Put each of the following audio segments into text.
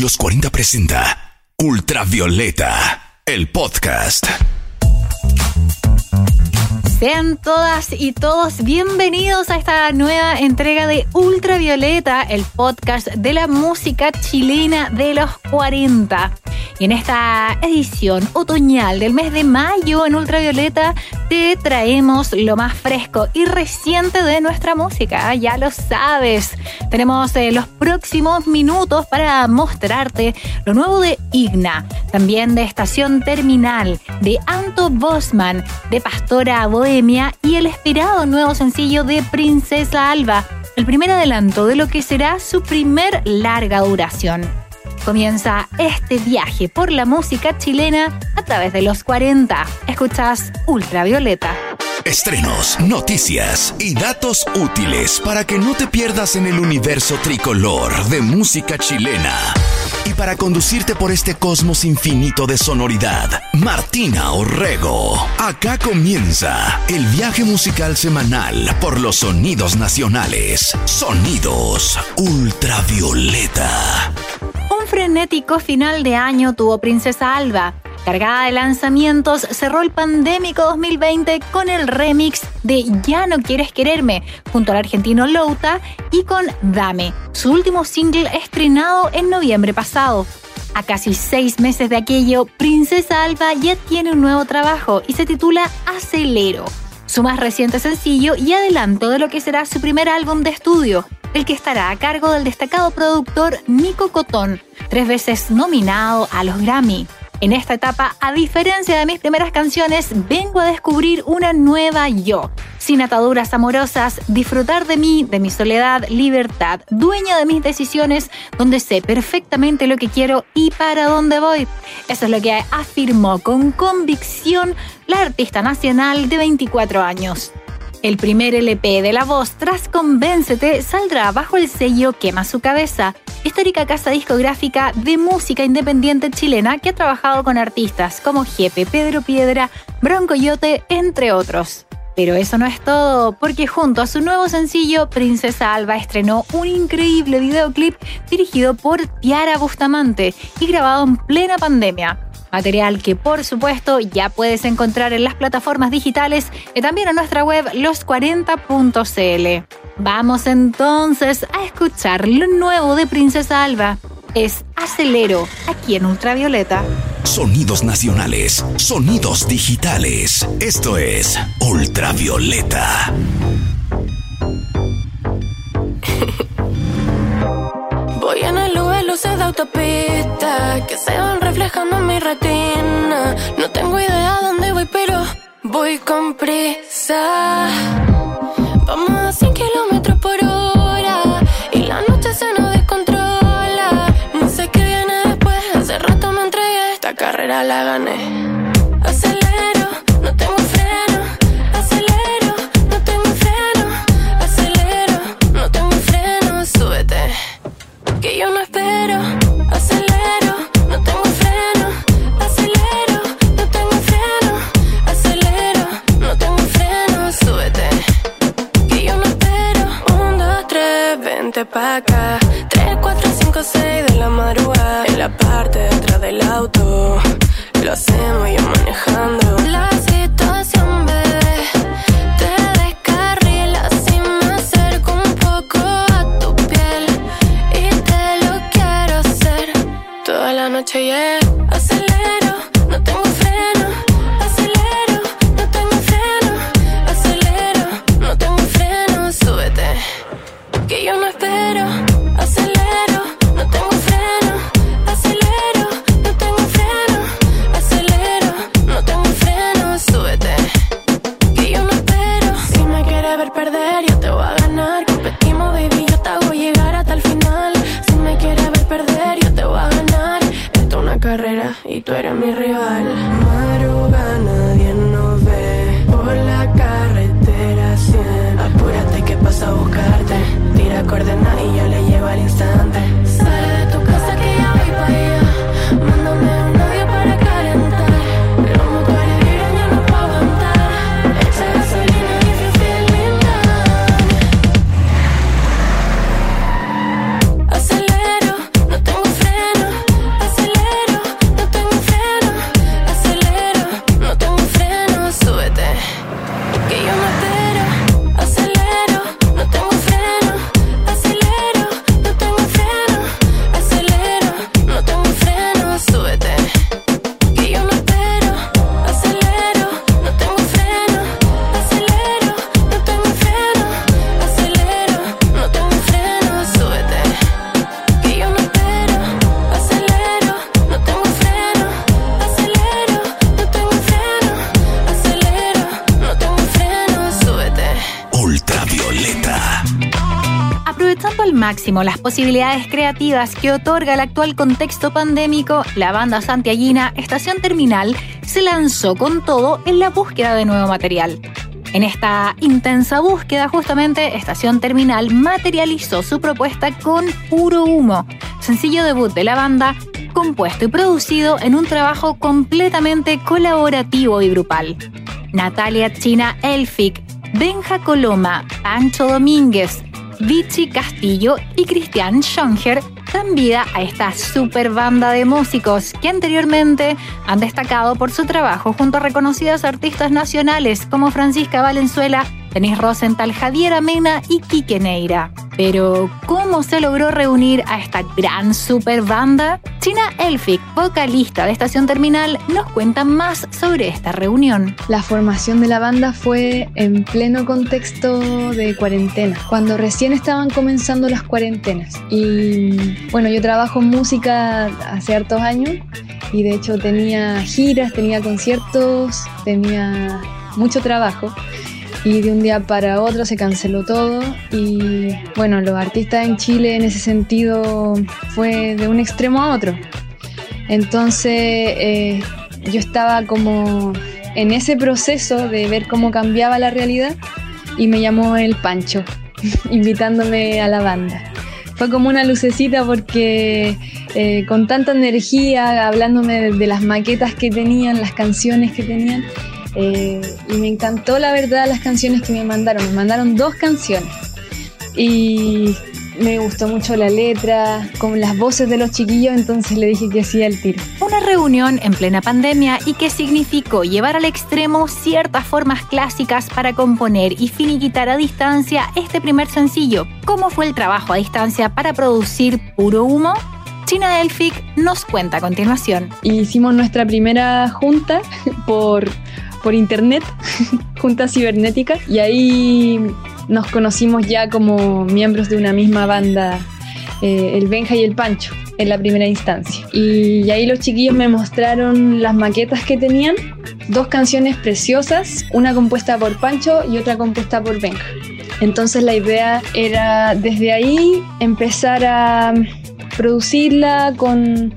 Los 40 presenta Ultravioleta, el podcast. Sean todas y todos bienvenidos a esta nueva entrega de Ultravioleta, el podcast de la música chilena de los 40. Y en esta edición otoñal del mes de mayo en Ultravioleta te traemos lo más fresco y reciente de nuestra música, ya lo sabes. Tenemos eh, los próximos minutos para mostrarte lo nuevo de Igna, también de Estación Terminal, de Anto Bosman, de Pastora Bohemia y el esperado nuevo sencillo de Princesa Alba, el primer adelanto de lo que será su primer larga duración comienza este viaje por la música chilena a través de los 40. Escuchas Ultravioleta. Estrenos, noticias y datos útiles para que no te pierdas en el universo tricolor de música chilena. Y para conducirte por este cosmos infinito de sonoridad, Martina Orrego. Acá comienza el viaje musical semanal por los sonidos nacionales. Sonidos Ultravioleta frenético final de año tuvo Princesa Alba. Cargada de lanzamientos, cerró el pandémico 2020 con el remix de Ya no quieres quererme, junto al argentino Louta y con Dame, su último single estrenado en noviembre pasado. A casi seis meses de aquello, Princesa Alba ya tiene un nuevo trabajo y se titula Acelero, su más reciente sencillo y adelanto de lo que será su primer álbum de estudio, el que estará a cargo del destacado productor Nico Cotón, tres veces nominado a los Grammy. En esta etapa, a diferencia de mis primeras canciones, vengo a descubrir una nueva yo. Sin ataduras amorosas, disfrutar de mí, de mi soledad, libertad, dueña de mis decisiones, donde sé perfectamente lo que quiero y para dónde voy. Eso es lo que afirmó con convicción la artista nacional de 24 años. El primer LP de La Voz tras Convéncete saldrá bajo el sello Quema su cabeza, histórica casa discográfica de música independiente chilena que ha trabajado con artistas como Jepe, Pedro Piedra, Bronco Yote, entre otros. Pero eso no es todo, porque junto a su nuevo sencillo, Princesa Alba estrenó un increíble videoclip dirigido por Tiara Bustamante y grabado en plena pandemia. Material que por supuesto ya puedes encontrar en las plataformas digitales y también en nuestra web los40.cl. Vamos entonces a escuchar lo nuevo de Princesa Alba. Es Acelero, aquí en Ultravioleta. Sonidos nacionales, sonidos digitales. Esto es Ultravioleta. Luces de autopista que se van reflejando en mi retina. No tengo idea dónde voy, pero voy con prisa. Vamos a 100 kilómetros por hora y la noche se nos descontrola. No sé qué viene después, hace rato me entregué, esta carrera la gané. acelero, no tengo yeah. máximo las posibilidades creativas que otorga el actual contexto pandémico, la banda santiaguina Estación Terminal se lanzó con todo en la búsqueda de nuevo material. En esta intensa búsqueda, justamente, Estación Terminal materializó su propuesta con Puro Humo, sencillo debut de la banda, compuesto y producido en un trabajo completamente colaborativo y grupal. Natalia China Elfic, Benja Coloma, Pancho Domínguez, Vichy Castillo y Cristian Schonger dan vida a esta super banda de músicos que anteriormente han destacado por su trabajo junto a reconocidas artistas nacionales como Francisca Valenzuela, Denis Rosenthal, Javier Amena y Quique Neira. Pero, ¿cómo se logró reunir a esta gran super banda? China Elfic, vocalista de Estación Terminal, nos cuenta más sobre esta reunión. La formación de la banda fue en pleno contexto de cuarentena, cuando recién estaban comenzando las cuarentenas. Y bueno, yo trabajo en música hace hartos años y de hecho tenía giras, tenía conciertos, tenía mucho trabajo y de un día para otro se canceló todo y bueno, los artistas en Chile en ese sentido fue de un extremo a otro. Entonces eh, yo estaba como en ese proceso de ver cómo cambiaba la realidad y me llamó el Pancho, invitándome a la banda. Fue como una lucecita porque eh, con tanta energía, hablándome de las maquetas que tenían, las canciones que tenían, eh, y me encantó la verdad las canciones que me mandaron. Me mandaron dos canciones. Y me gustó mucho la letra, con las voces de los chiquillos, entonces le dije que hacía el tiro. Una reunión en plena pandemia y que significó llevar al extremo ciertas formas clásicas para componer y finiquitar a distancia este primer sencillo. ¿Cómo fue el trabajo a distancia para producir puro humo? China Elfic nos cuenta a continuación. Hicimos nuestra primera junta por por internet, junta cibernética, y ahí nos conocimos ya como miembros de una misma banda, eh, el Benja y el Pancho, en la primera instancia. Y ahí los chiquillos me mostraron las maquetas que tenían, dos canciones preciosas, una compuesta por Pancho y otra compuesta por Benja. Entonces la idea era desde ahí empezar a producirla con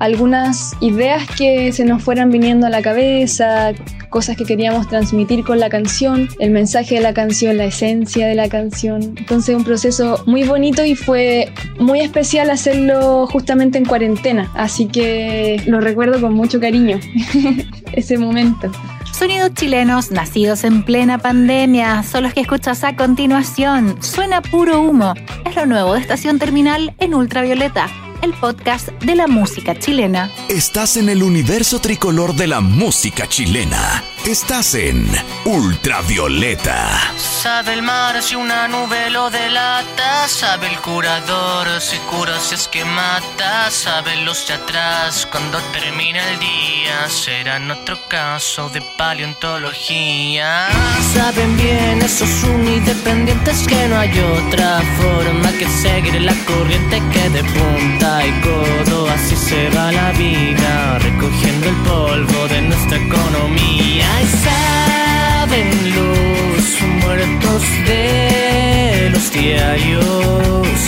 algunas ideas que se nos fueran viniendo a la cabeza, cosas que queríamos transmitir con la canción, el mensaje de la canción, la esencia de la canción. Entonces un proceso muy bonito y fue muy especial hacerlo justamente en cuarentena, así que lo recuerdo con mucho cariño ese momento. Sonidos chilenos nacidos en plena pandemia son los que escuchas a continuación. Suena puro humo. Es lo nuevo de Estación Terminal en Ultravioleta el podcast de la música chilena. Estás en el universo tricolor de la música chilena. Estás en Ultravioleta. Sabe el mar si una nube lo delata. Sabe el curador si cura si es que mata. Saben los de atrás cuando termina el día. Será en otro caso de paleontología. Saben bien esos unidependientes que no hay otra forma que seguir la corriente que de punta y codo. Así se va la vida recogiendo el polvo de nuestra economía saben los muertos de los diarios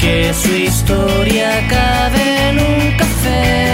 que su historia cabe en un café.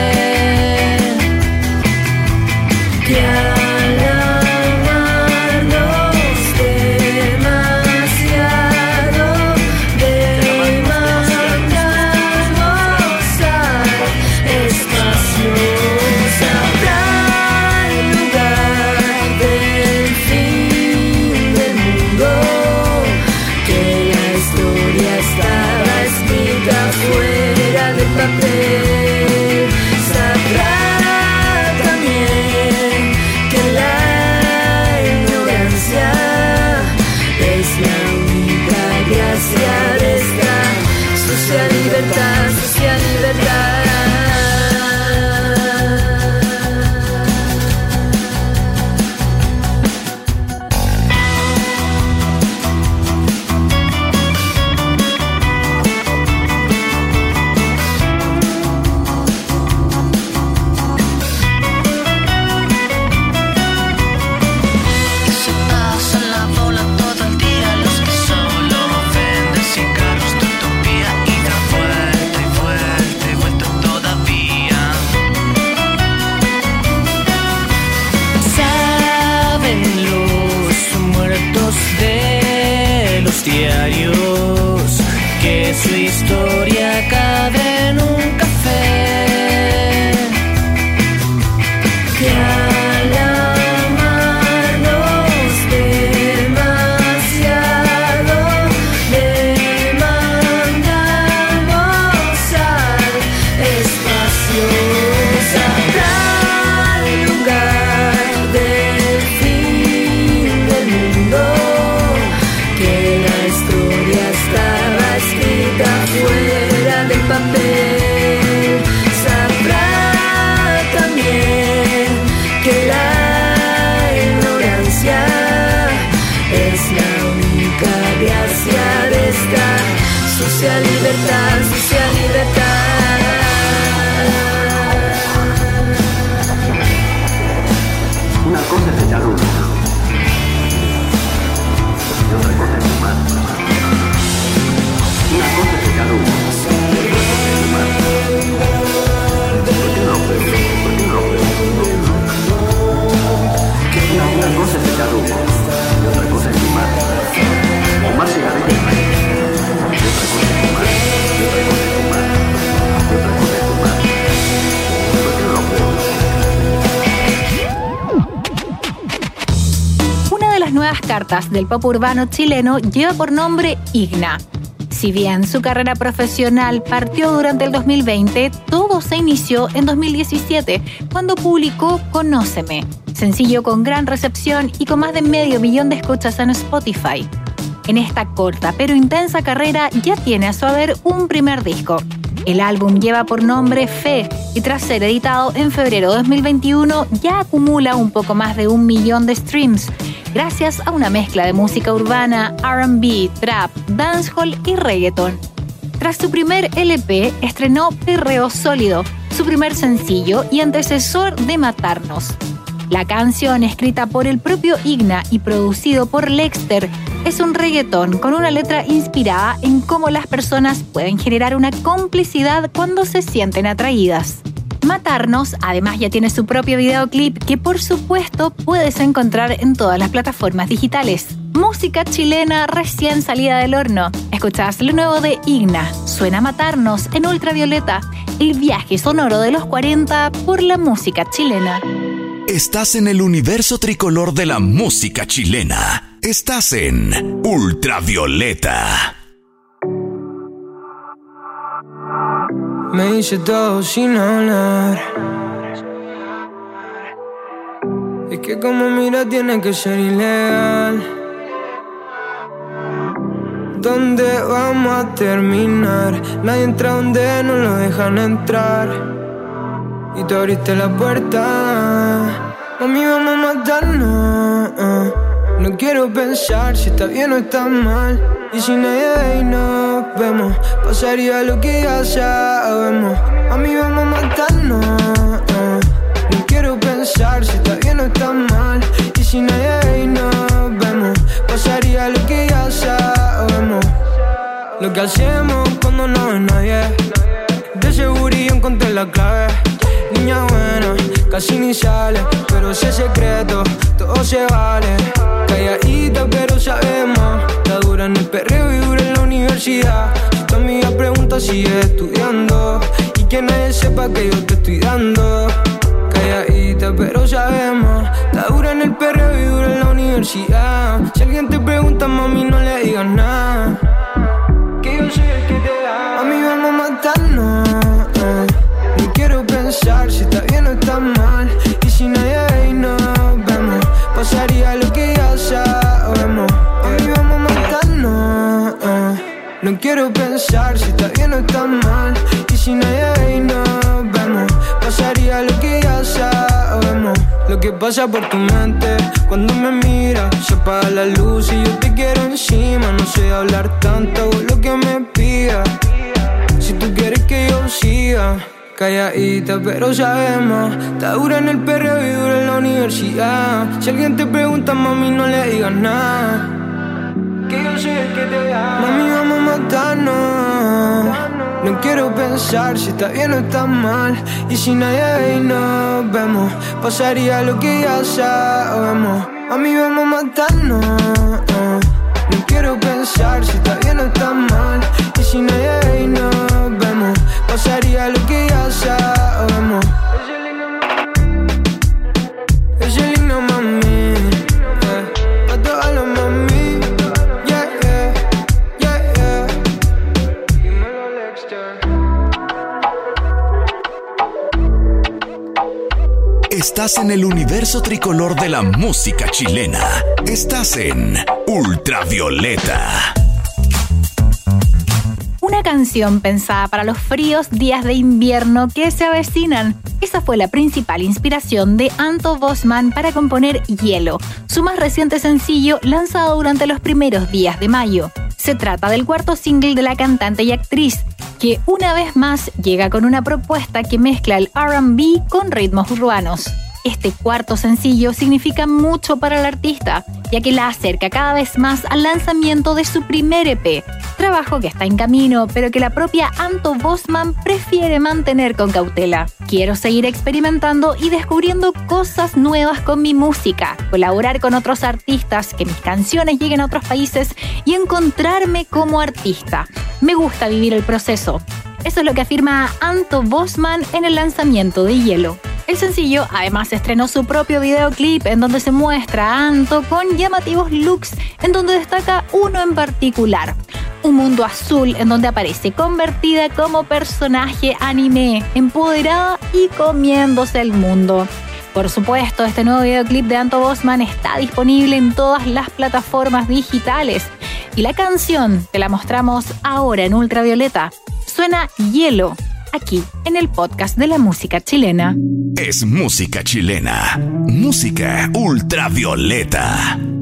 Cartas del pop urbano chileno lleva por nombre Igna. Si bien su carrera profesional partió durante el 2020, todo se inició en 2017, cuando publicó Conóceme, sencillo con gran recepción y con más de medio millón de escuchas en Spotify. En esta corta pero intensa carrera ya tiene a su haber un primer disco. El álbum lleva por nombre Fe y tras ser editado en febrero de 2021 ya acumula un poco más de un millón de streams, gracias a una mezcla de música urbana, RB, trap, dancehall y reggaeton. Tras su primer LP, estrenó Perreo Sólido, su primer sencillo y antecesor de Matarnos. La canción, escrita por el propio Igna y producido por Lexter, es un reggaetón con una letra inspirada en cómo las personas pueden generar una complicidad cuando se sienten atraídas. Matarnos además ya tiene su propio videoclip que por supuesto puedes encontrar en todas las plataformas digitales. Música chilena recién salida del horno. Escuchás lo nuevo de Igna, Suena Matarnos en Ultravioleta, el viaje sonoro de los 40 por la música chilena. Estás en el universo tricolor de la música chilena. Estás en Ultravioleta. Me hice todo sin hablar. Es que como mira tiene que ser ilegal. ¿Dónde vamos a terminar? Nadie entra donde no lo dejan entrar. Y tú abriste la puerta. Mami, vamos a matarnos. No quiero pensar si está bien o está mal. Y si nadie ve nos vemos, pasaría lo que ya sabemos. A mí vamos a matarnos. No quiero pensar si está bien o está mal. Y si nadie ve y nos vemos, pasaría lo que ya sabemos. Lo que hacemos cuando no hay nadie. De seguridad encontré la clave. Niña buena, casi ni sale. Pero si es secreto, todo se vale calladita, pero sabemos. La dura en el perreo y dura en la universidad. Si tu amiga pregunta, sigue estudiando. Y que nadie sepa que yo te estoy dando. Calladita, pero sabemos. La dura en el perreo y dura en la universidad. Si alguien te pregunta, mami, no le digas nada. Que yo soy el que te da. Mami, vamos a matarnos. Si está bien o está mal. Y si nadie ve y nos vemos, pasaría lo que sabemos. Hoy vamos a matarnos. Eh. No quiero pensar si está bien o está mal. Y si nadie ve y nos vemos, pasaría lo que ya sabemos. Lo que pasa por tu mente cuando me miras, se apaga la luz y yo te quiero encima. No sé hablar tanto, lo que me pidas. Si tú quieres que yo siga calladita, pero sabemos. Está dura en el perreo y dura en la universidad. Si alguien te pregunta, mami, no le digas nada. Que yo soy el que te da. Mami, vamos a matarnos. No quiero pensar si está bien o está mal. Y si nadie y nos vemos, pasaría lo que ya sabemos. Mami, vamos a matarnos. No quiero pensar si está bien o está mal. Y si hay y nos Estás en el universo tricolor de la música chilena. Estás en Ultravioleta. Canción pensada para los fríos días de invierno que se avecinan. Esa fue la principal inspiración de Anto Bosman para componer Hielo, su más reciente sencillo lanzado durante los primeros días de mayo. Se trata del cuarto single de la cantante y actriz, que una vez más llega con una propuesta que mezcla el RB con ritmos urbanos. Este cuarto sencillo significa mucho para el artista, ya que la acerca cada vez más al lanzamiento de su primer EP, trabajo que está en camino, pero que la propia Anto Bosman prefiere mantener con cautela. Quiero seguir experimentando y descubriendo cosas nuevas con mi música, colaborar con otros artistas, que mis canciones lleguen a otros países y encontrarme como artista. Me gusta vivir el proceso. Eso es lo que afirma Anto Bosman en el lanzamiento de Hielo. El sencillo además estrenó su propio videoclip en donde se muestra a Anto con llamativos looks en donde destaca uno en particular. Un mundo azul en donde aparece convertida como personaje anime, empoderada y comiéndose el mundo. Por supuesto, este nuevo videoclip de Anto Bosman está disponible en todas las plataformas digitales. Y la canción te la mostramos ahora en Ultravioleta. Suena Hielo, aquí en el podcast de la música chilena. Es música chilena. Música ultravioleta.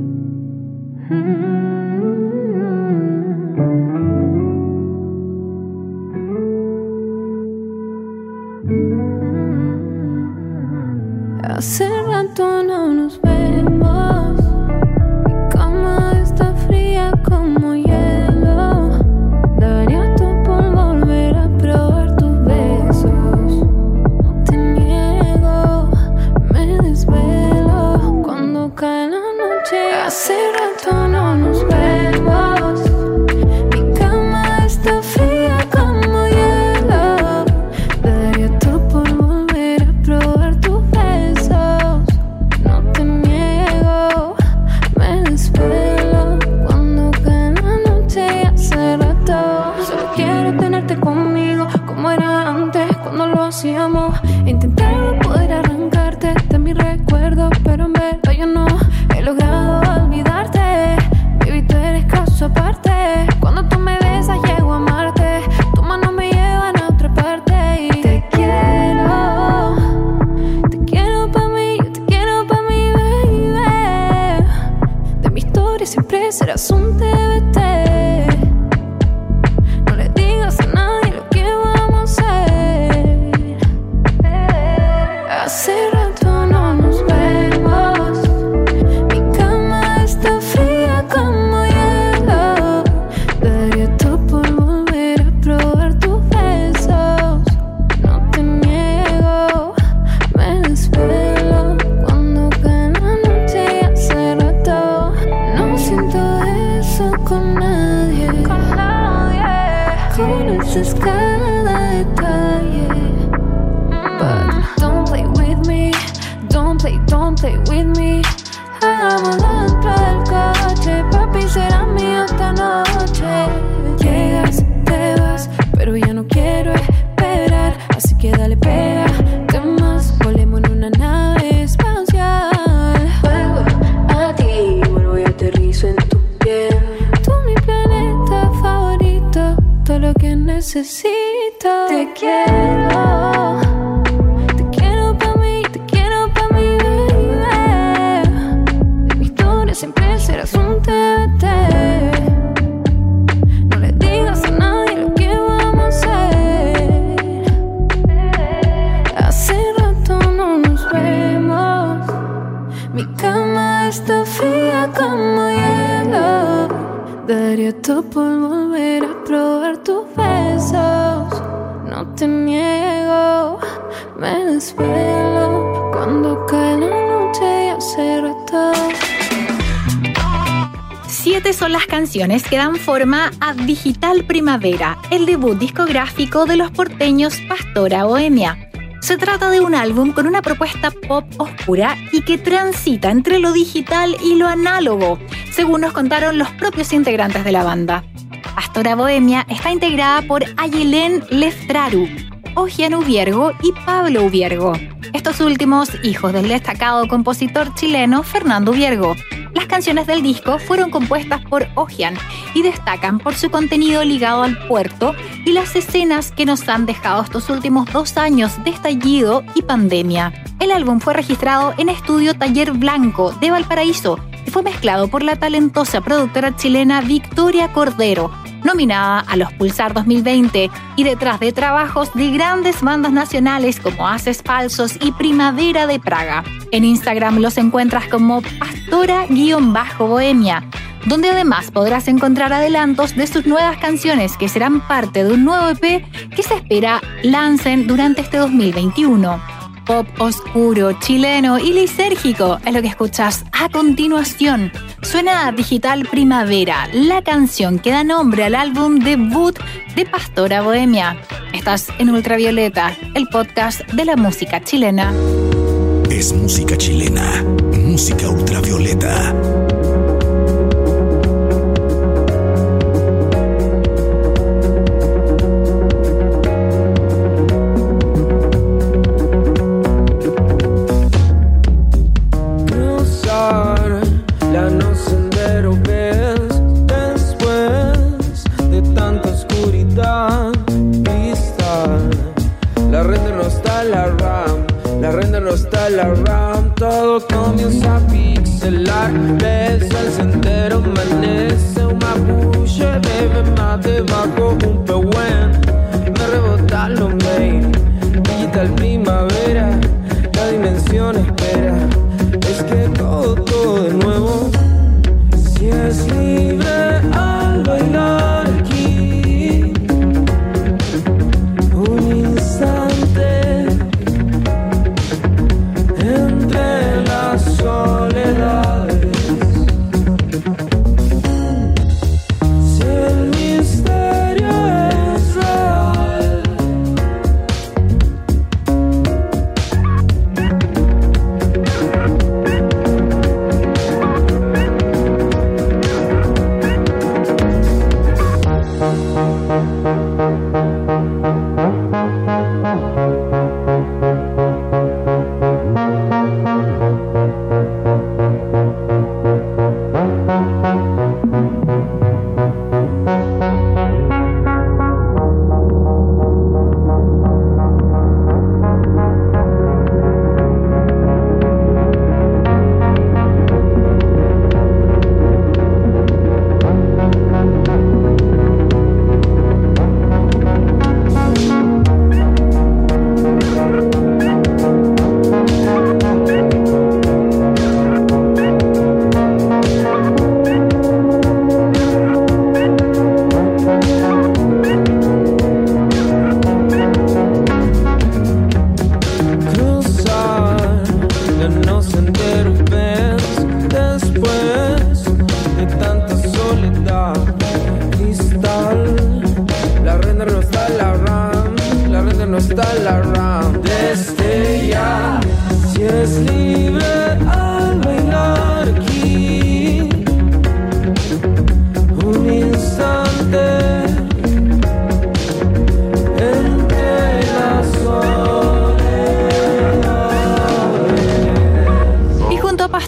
Necesito. Te quiero. Canciones que dan forma a Digital Primavera, el debut discográfico de los porteños Pastora Bohemia. Se trata de un álbum con una propuesta pop oscura y que transita entre lo digital y lo análogo, según nos contaron los propios integrantes de la banda. Pastora Bohemia está integrada por Ayelén Leftraru, Ogian Ubiergo y Pablo Ubiergo. Estos últimos hijos del destacado compositor chileno Fernando Ubiergo. Las canciones del disco fueron compuestas por Ogian y destacan por su contenido ligado al puerto y las escenas que nos han dejado estos últimos dos años de estallido y pandemia. El álbum fue registrado en Estudio Taller Blanco de Valparaíso y fue mezclado por la talentosa productora chilena Victoria Cordero, nominada a los Pulsar 2020 y detrás de trabajos de grandes bandas nacionales como Haces Falsos y Primavera de Praga. En Instagram los encuentras como Pastora-Bohemia, donde además podrás encontrar adelantos de sus nuevas canciones que serán parte de un nuevo EP que se espera lancen durante este 2021 pop oscuro, chileno y lisérgico es lo que escuchas a continuación. Suena Digital Primavera, la canción que da nombre al álbum debut de Pastora Bohemia. Estás en Ultravioleta, el podcast de la música chilena. Es música chilena, música ultravioleta.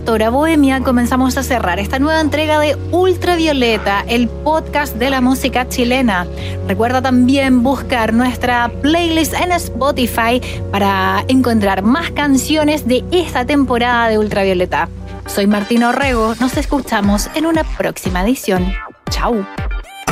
Bohemia comenzamos a cerrar esta nueva entrega de Ultravioleta, el podcast de la música chilena. Recuerda también buscar nuestra playlist en Spotify para encontrar más canciones de esta temporada de Ultravioleta. Soy Martina Orrego, nos escuchamos en una próxima edición. Chao.